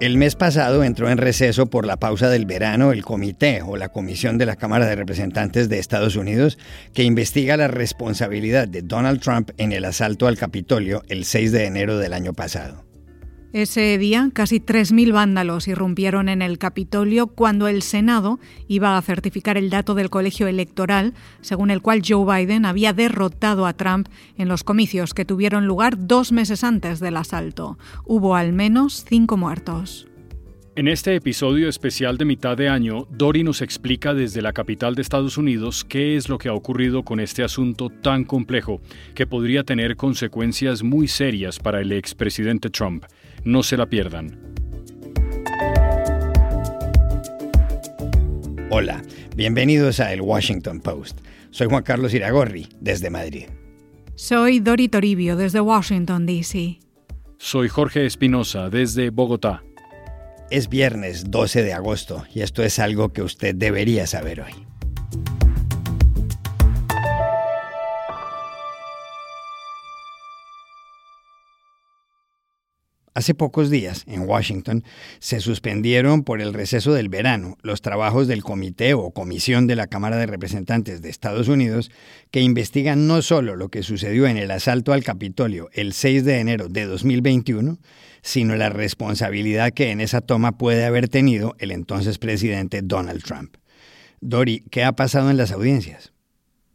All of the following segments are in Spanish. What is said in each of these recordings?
El mes pasado entró en receso por la pausa del verano el comité o la comisión de la Cámara de Representantes de Estados Unidos que investiga la responsabilidad de Donald Trump en el asalto al Capitolio el 6 de enero del año pasado. Ese día, casi 3.000 vándalos irrumpieron en el Capitolio cuando el Senado iba a certificar el dato del colegio electoral, según el cual Joe Biden había derrotado a Trump en los comicios que tuvieron lugar dos meses antes del asalto. Hubo al menos cinco muertos. En este episodio especial de mitad de año, Dori nos explica desde la capital de Estados Unidos qué es lo que ha ocurrido con este asunto tan complejo que podría tener consecuencias muy serias para el expresidente Trump. No se la pierdan. Hola, bienvenidos a El Washington Post. Soy Juan Carlos Iragorri, desde Madrid. Soy Dori Toribio, desde Washington, D.C. Soy Jorge Espinosa, desde Bogotá. Es viernes 12 de agosto y esto es algo que usted debería saber hoy. Hace pocos días, en Washington, se suspendieron por el receso del verano los trabajos del comité o comisión de la Cámara de Representantes de Estados Unidos que investigan no solo lo que sucedió en el asalto al Capitolio el 6 de enero de 2021, sino la responsabilidad que en esa toma puede haber tenido el entonces presidente Donald Trump. Dori, ¿qué ha pasado en las audiencias?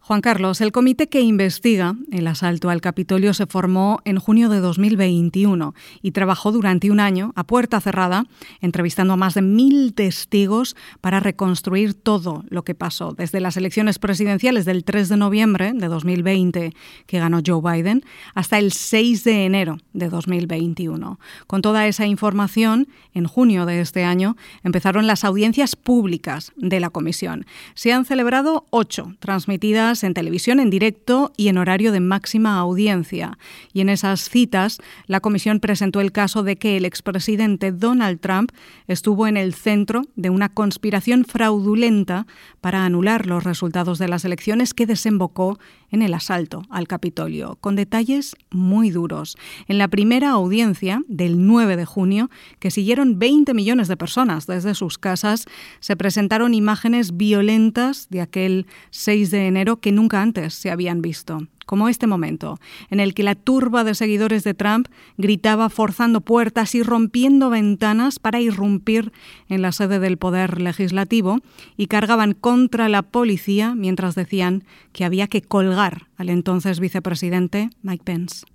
Juan Carlos, el comité que investiga el asalto al Capitolio se formó en junio de 2021 y trabajó durante un año a puerta cerrada, entrevistando a más de mil testigos para reconstruir todo lo que pasó, desde las elecciones presidenciales del 3 de noviembre de 2020, que ganó Joe Biden, hasta el 6 de enero de 2021. Con toda esa información, en junio de este año empezaron las audiencias públicas de la comisión. Se han celebrado ocho, transmitidas en televisión en directo y en horario de máxima audiencia. Y en esas citas, la comisión presentó el caso de que el expresidente Donald Trump estuvo en el centro de una conspiración fraudulenta para anular los resultados de las elecciones que desembocó en el asalto al Capitolio, con detalles muy duros. En la primera audiencia del 9 de junio, que siguieron 20 millones de personas desde sus casas, se presentaron imágenes violentas de aquel 6 de enero que nunca antes se habían visto como este momento, en el que la turba de seguidores de Trump gritaba forzando puertas y rompiendo ventanas para irrumpir en la sede del Poder Legislativo y cargaban contra la policía mientras decían que había que colgar al entonces vicepresidente Mike Pence.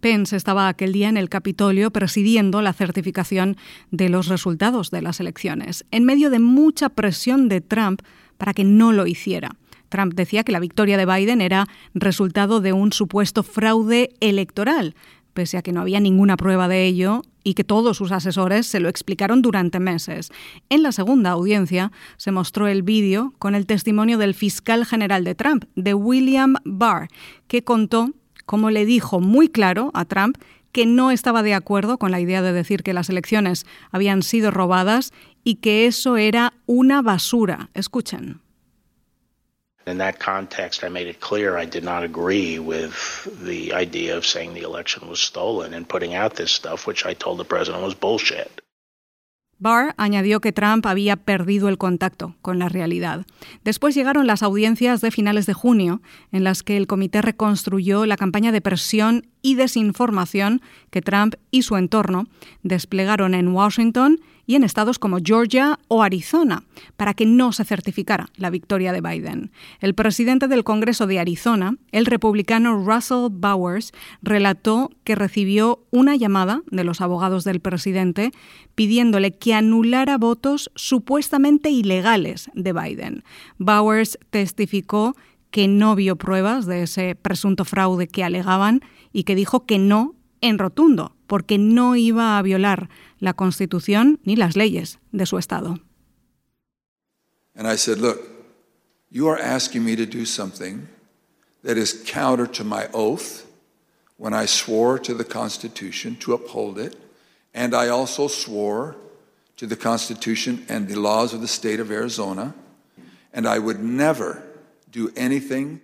Pence estaba aquel día en el Capitolio presidiendo la certificación de los resultados de las elecciones, en medio de mucha presión de Trump para que no lo hiciera. Trump decía que la victoria de Biden era resultado de un supuesto fraude electoral, pese a que no había ninguna prueba de ello y que todos sus asesores se lo explicaron durante meses. En la segunda audiencia se mostró el vídeo con el testimonio del fiscal general de Trump, de William Barr, que contó cómo le dijo muy claro a Trump que no estaba de acuerdo con la idea de decir que las elecciones habían sido robadas y que eso era una basura. Escuchen. In that context, I made it clear I did not agree with the idea of saying the election was stolen and putting out this stuff, which I told the president was bullshit. Barr añadió que Trump había perdido el contacto con la realidad. Después llegaron las audiencias de finales de junio, en las que el comité reconstruyó la campaña de presión y desinformación que Trump y su entorno desplegaron en Washington y en estados como Georgia o Arizona, para que no se certificara la victoria de Biden. El presidente del Congreso de Arizona, el republicano Russell Bowers, relató que recibió una llamada de los abogados del presidente pidiéndole que anulara votos supuestamente ilegales de Biden. Bowers testificó que no vio pruebas de ese presunto fraude que alegaban y que dijo que no en rotundo, porque no iba a violar la Constitución ni las leyes de su Estado. And I said, look, You are asking me to do something that is counter to my oath when I swore to the Constitution to uphold it, and I also swore to the Constitution and the laws of the state of Arizona, and I would never do anything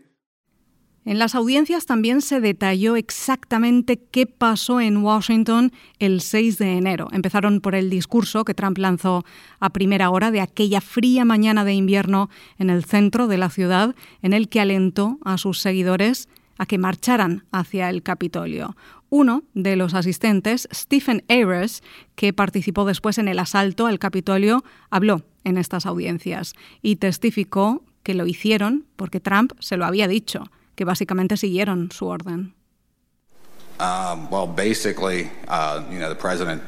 En las audiencias también se detalló exactamente qué pasó en Washington el 6 de enero. Empezaron por el discurso que Trump lanzó a primera hora de aquella fría mañana de invierno en el centro de la ciudad, en el que alentó a sus seguidores a que marcharan hacia el Capitolio. Uno de los asistentes, Stephen Ayres, que participó después en el asalto al Capitolio, habló en estas audiencias y testificó que lo hicieron porque Trump se lo había dicho que básicamente siguieron su orden. Um, well, basically, uh, you know, the president,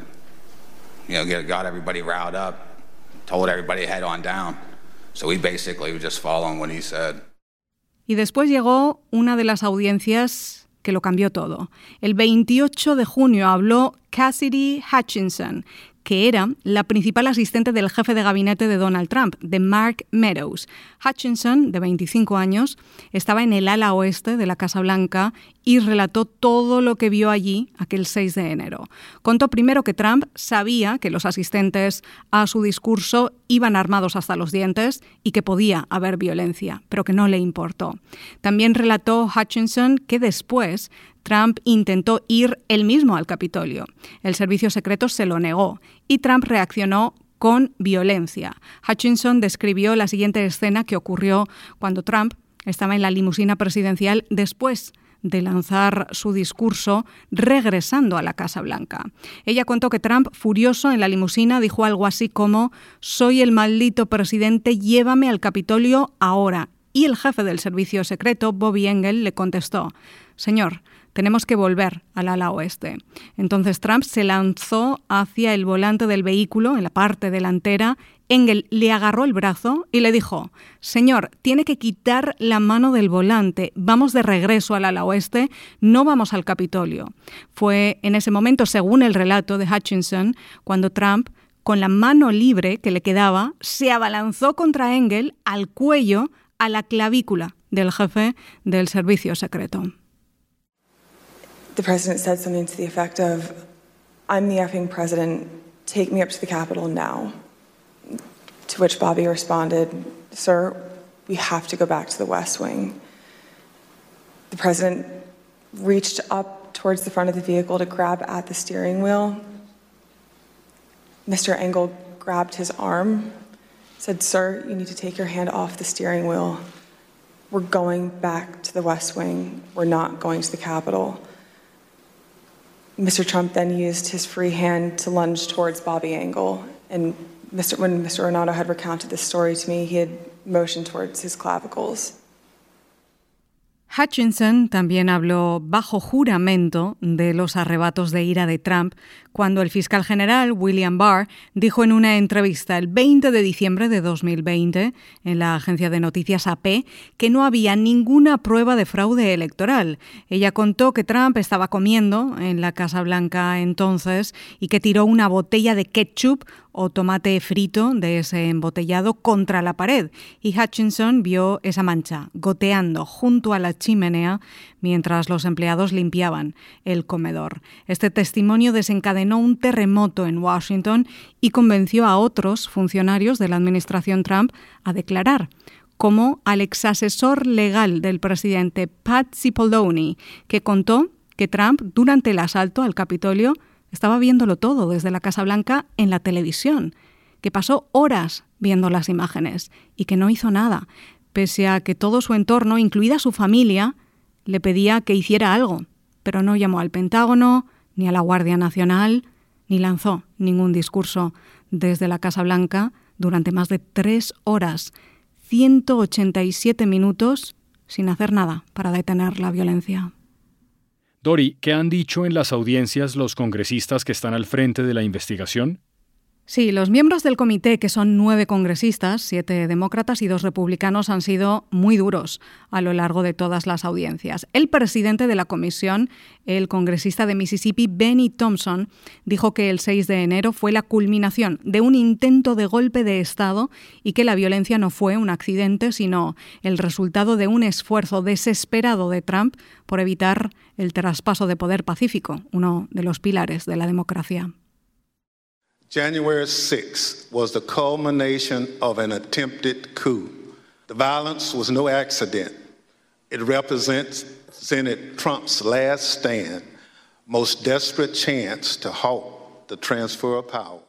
you know, got everybody riled up, told everybody head on down. So we basically were just following what he said. Y después llegó una de las audiencias que lo cambió todo. El 28 de junio habló Cassidy Hutchinson, que era la principal asistente del jefe de gabinete de Donald Trump, de Mark Meadows. Hutchinson, de 25 años, estaba en el ala oeste de la Casa Blanca y relató todo lo que vio allí aquel 6 de enero. Contó primero que Trump sabía que los asistentes a su discurso iban armados hasta los dientes y que podía haber violencia, pero que no le importó. También relató Hutchinson que después Trump intentó ir él mismo al Capitolio. El servicio secreto se lo negó y Trump reaccionó con violencia. Hutchinson describió la siguiente escena que ocurrió cuando Trump estaba en la limusina presidencial después de lanzar su discurso regresando a la Casa Blanca. Ella contó que Trump, furioso en la limusina, dijo algo así como Soy el maldito presidente, llévame al Capitolio ahora. Y el jefe del servicio secreto, Bobby Engel, le contestó Señor, tenemos que volver al ala oeste. Entonces Trump se lanzó hacia el volante del vehículo, en la parte delantera. Engel le agarró el brazo y le dijo, Señor, tiene que quitar la mano del volante, vamos de regreso al ala oeste, no vamos al Capitolio. Fue en ese momento, según el relato de Hutchinson, cuando Trump con la mano libre que le quedaba, se abalanzó contra Engel al cuello, a la clavícula del jefe del servicio secreto. The president said something to the effect of, I'm the effing president, take me up to the Capitol now. To which Bobby responded, Sir, we have to go back to the West Wing. The president reached up towards the front of the vehicle to grab at the steering wheel. Mr. Engel grabbed his arm, said, Sir, you need to take your hand off the steering wheel. We're going back to the West Wing. We're not going to the Capitol. Mr. Trump then used his free hand to lunge towards Bobby Angle. And Mr. when Mr. Renato had recounted this story to me, he had motioned towards his clavicles. Hutchinson también habló bajo juramento de los arrebatos de ira de Trump cuando el fiscal general William Barr dijo en una entrevista el 20 de diciembre de 2020 en la agencia de noticias AP que no había ninguna prueba de fraude electoral. Ella contó que Trump estaba comiendo en la Casa Blanca entonces y que tiró una botella de ketchup o tomate frito de ese embotellado contra la pared y Hutchinson vio esa mancha goteando junto a la mientras los empleados limpiaban el comedor. Este testimonio desencadenó un terremoto en Washington y convenció a otros funcionarios de la administración Trump a declarar como al exasesor legal del presidente Pat Cipollone, que contó que Trump, durante el asalto al Capitolio, estaba viéndolo todo desde la Casa Blanca en la televisión, que pasó horas viendo las imágenes y que no hizo nada, pese a que todo su entorno, incluida su familia, le pedía que hiciera algo, pero no llamó al Pentágono, ni a la Guardia Nacional, ni lanzó ningún discurso desde la Casa Blanca durante más de tres horas, 187 minutos, sin hacer nada para detener la violencia. Dori, ¿qué han dicho en las audiencias los congresistas que están al frente de la investigación? Sí, los miembros del comité, que son nueve congresistas, siete demócratas y dos republicanos, han sido muy duros a lo largo de todas las audiencias. El presidente de la comisión, el congresista de Mississippi, Benny Thompson, dijo que el 6 de enero fue la culminación de un intento de golpe de Estado y que la violencia no fue un accidente, sino el resultado de un esfuerzo desesperado de Trump por evitar el traspaso de poder pacífico, uno de los pilares de la democracia. January 6th was the culmination of an attempted coup. The violence was no accident. It represents represented Trump's last stand, most desperate chance to halt the transfer of power.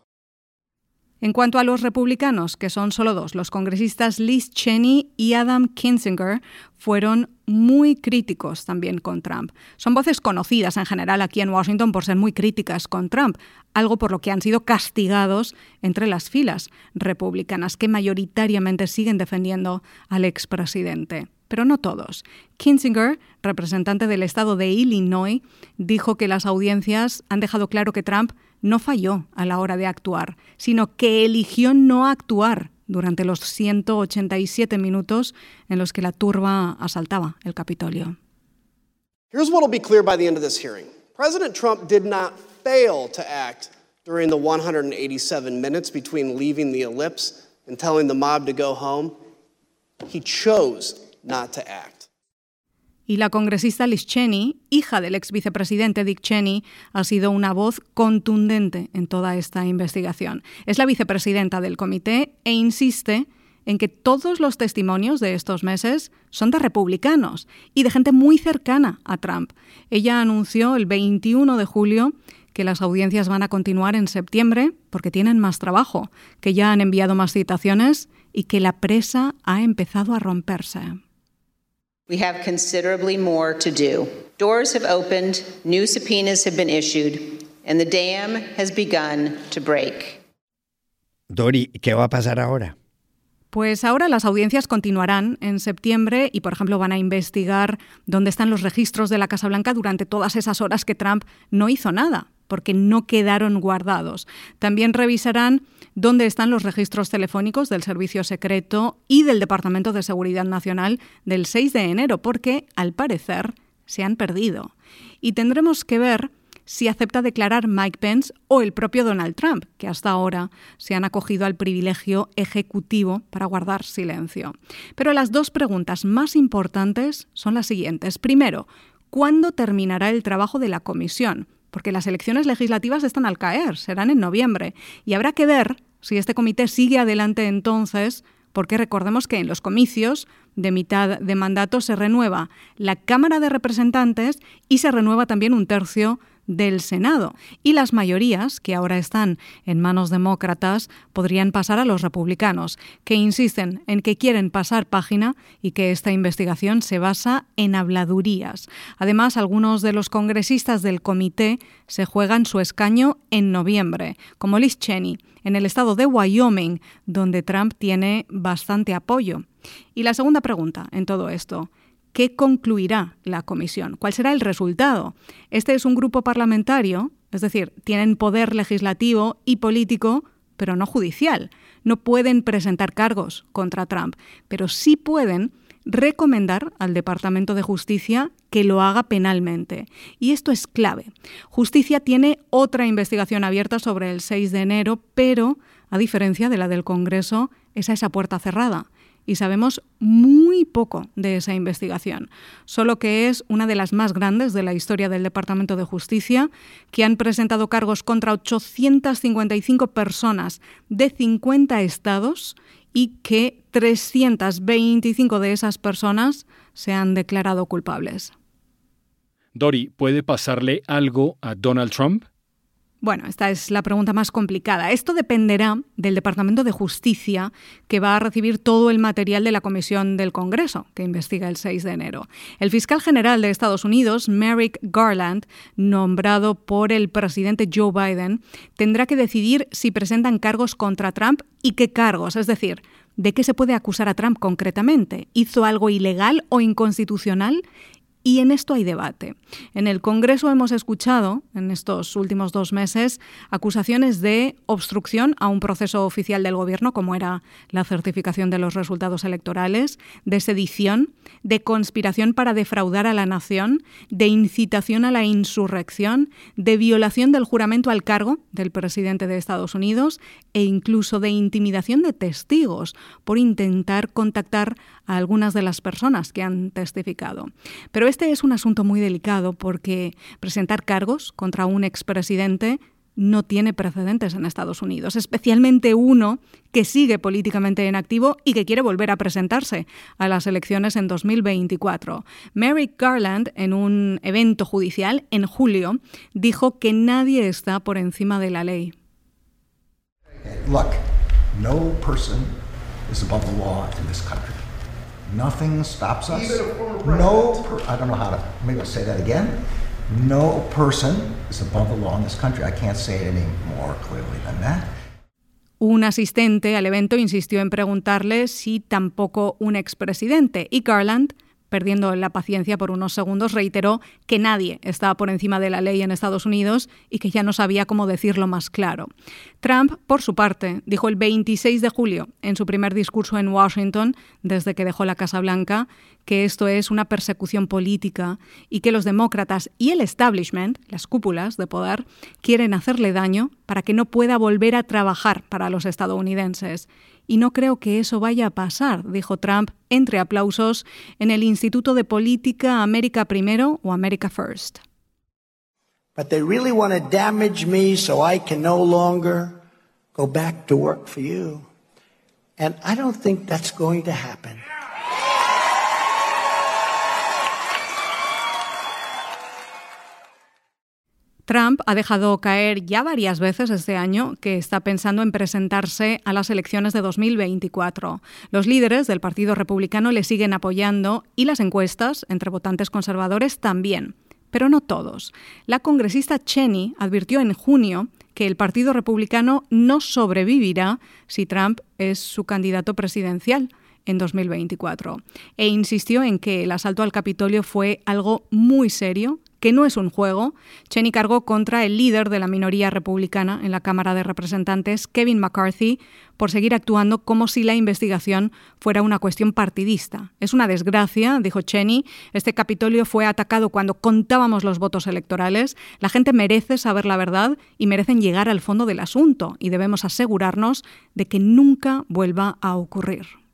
En cuanto a los republicanos, que son solo dos, los congresistas Liz Cheney y Adam Kinzinger fueron muy críticos también con Trump. Son voces conocidas en general aquí en Washington por ser muy críticas con Trump, algo por lo que han sido castigados entre las filas republicanas que mayoritariamente siguen defendiendo al expresidente pero no todos. Kinzinger, representante del estado de Illinois, dijo que las audiencias han dejado claro que Trump no falló a la hora de actuar, sino que eligió no actuar durante los 187 minutos en los que la turba asaltaba el Capitolio. Here's what will be clear by the end of this hearing. President Trump did not fail to act during the 187 minutes between leaving the ellipse and telling the mob to go home. He chose not to act. Y la congresista Liz Cheney, hija del ex vicepresidente Dick Cheney, ha sido una voz contundente en toda esta investigación. Es la vicepresidenta del comité e insiste en que todos los testimonios de estos meses son de republicanos y de gente muy cercana a Trump. Ella anunció el 21 de julio que las audiencias van a continuar en septiembre porque tienen más trabajo, que ya han enviado más citaciones y que la presa ha empezado a romperse. We have considerably more to do. Doors have opened, new subpoenas have been issued, and the dam has begun to break. Dori, ¿qué va a pasar ahora? Pues ahora las audiencias continuarán en septiembre y, por ejemplo, van a investigar dónde están los registros de la Casa Blanca durante todas esas horas que Trump no hizo nada, porque no quedaron guardados. También revisarán dónde están los registros telefónicos del Servicio Secreto y del Departamento de Seguridad Nacional del 6 de enero, porque, al parecer, se han perdido. Y tendremos que ver si acepta declarar Mike Pence o el propio Donald Trump, que hasta ahora se han acogido al privilegio ejecutivo para guardar silencio. Pero las dos preguntas más importantes son las siguientes. Primero, ¿cuándo terminará el trabajo de la comisión? Porque las elecciones legislativas están al caer, serán en noviembre, y habrá que ver si este comité sigue adelante entonces, porque recordemos que en los comicios de mitad de mandato se renueva la Cámara de Representantes y se renueva también un tercio del Senado. Y las mayorías, que ahora están en manos demócratas, podrían pasar a los republicanos, que insisten en que quieren pasar página y que esta investigación se basa en habladurías. Además, algunos de los congresistas del comité se juegan su escaño en noviembre, como Liz Cheney, en el estado de Wyoming, donde Trump tiene bastante apoyo. Y la segunda pregunta en todo esto, ¿Qué concluirá la comisión? ¿Cuál será el resultado? Este es un grupo parlamentario, es decir, tienen poder legislativo y político, pero no judicial. No pueden presentar cargos contra Trump, pero sí pueden recomendar al Departamento de Justicia que lo haga penalmente. Y esto es clave. Justicia tiene otra investigación abierta sobre el 6 de enero, pero, a diferencia de la del Congreso, es a esa puerta cerrada y sabemos muy poco de esa investigación, solo que es una de las más grandes de la historia del Departamento de Justicia, que han presentado cargos contra 855 personas de 50 estados y que 325 de esas personas se han declarado culpables. Dori, ¿puede pasarle algo a Donald Trump? Bueno, esta es la pregunta más complicada. Esto dependerá del Departamento de Justicia, que va a recibir todo el material de la Comisión del Congreso, que investiga el 6 de enero. El fiscal general de Estados Unidos, Merrick Garland, nombrado por el presidente Joe Biden, tendrá que decidir si presentan cargos contra Trump y qué cargos, es decir, ¿de qué se puede acusar a Trump concretamente? ¿Hizo algo ilegal o inconstitucional? Y en esto hay debate. En el Congreso hemos escuchado, en estos últimos dos meses, acusaciones de obstrucción a un proceso oficial del Gobierno, como era la certificación de los resultados electorales, de sedición, de conspiración para defraudar a la nación, de incitación a la insurrección, de violación del juramento al cargo del presidente de Estados Unidos e incluso de intimidación de testigos por intentar contactar a algunas de las personas que han testificado. Pero este es un asunto muy delicado porque presentar cargos contra un expresidente no tiene precedentes en Estados Unidos, especialmente uno que sigue políticamente en activo y que quiere volver a presentarse a las elecciones en 2024. Merrick Garland, en un evento judicial en julio, dijo que nadie está por encima de la ley. Look, no person is above the law in this country. Nothing stops us. No, I don't know how to, maybe I'll say that again. No person is above the law in this country. I can't say it any more clearly than that. Un asistente al evento insistió en preguntarle si tampoco un expresidente y Garland perdiendo la paciencia por unos segundos, reiteró que nadie estaba por encima de la ley en Estados Unidos y que ya no sabía cómo decirlo más claro. Trump, por su parte, dijo el 26 de julio, en su primer discurso en Washington, desde que dejó la Casa Blanca, que esto es una persecución política y que los demócratas y el establishment, las cúpulas de poder, quieren hacerle daño para que no pueda volver a trabajar para los estadounidenses y no creo que eso vaya a pasar, dijo Trump entre aplausos en el Instituto de Política América Primero o America First. But they really want to damage me so I can no longer go back to work for you. And I don't think that's going to happen. Trump ha dejado caer ya varias veces este año que está pensando en presentarse a las elecciones de 2024. Los líderes del Partido Republicano le siguen apoyando y las encuestas entre votantes conservadores también, pero no todos. La congresista Cheney advirtió en junio que el Partido Republicano no sobrevivirá si Trump es su candidato presidencial en 2024 e insistió en que el asalto al Capitolio fue algo muy serio que no es un juego, Cheney cargó contra el líder de la minoría republicana en la Cámara de Representantes, Kevin McCarthy, por seguir actuando como si la investigación fuera una cuestión partidista. Es una desgracia, dijo Cheney. Este Capitolio fue atacado cuando contábamos los votos electorales. La gente merece saber la verdad y merecen llegar al fondo del asunto y debemos asegurarnos de que nunca vuelva a ocurrir.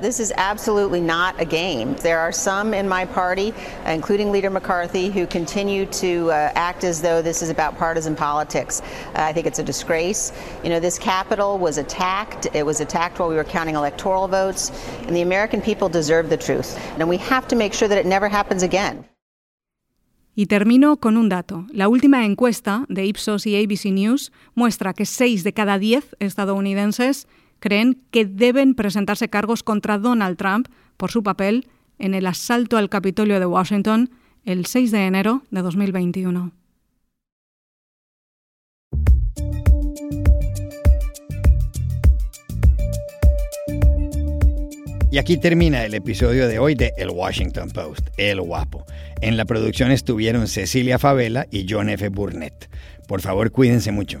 This is absolutely not a game. There are some in my party, including Leader McCarthy, who continue to uh, act as though this is about partisan politics. Uh, I think it's a disgrace. You know, this Capitol was attacked. It was attacked while we were counting electoral votes, and the American people deserve the truth. And we have to make sure that it never happens again. Y termino con un dato. La última encuesta de Ipsos y ABC News muestra que 6 de cada 10 estadounidenses creen que deben presentarse cargos contra Donald Trump por su papel en el asalto al Capitolio de Washington el 6 de enero de 2021. Y aquí termina el episodio de hoy de El Washington Post, El Guapo. En la producción estuvieron Cecilia Favela y John F. Burnett. Por favor, cuídense mucho.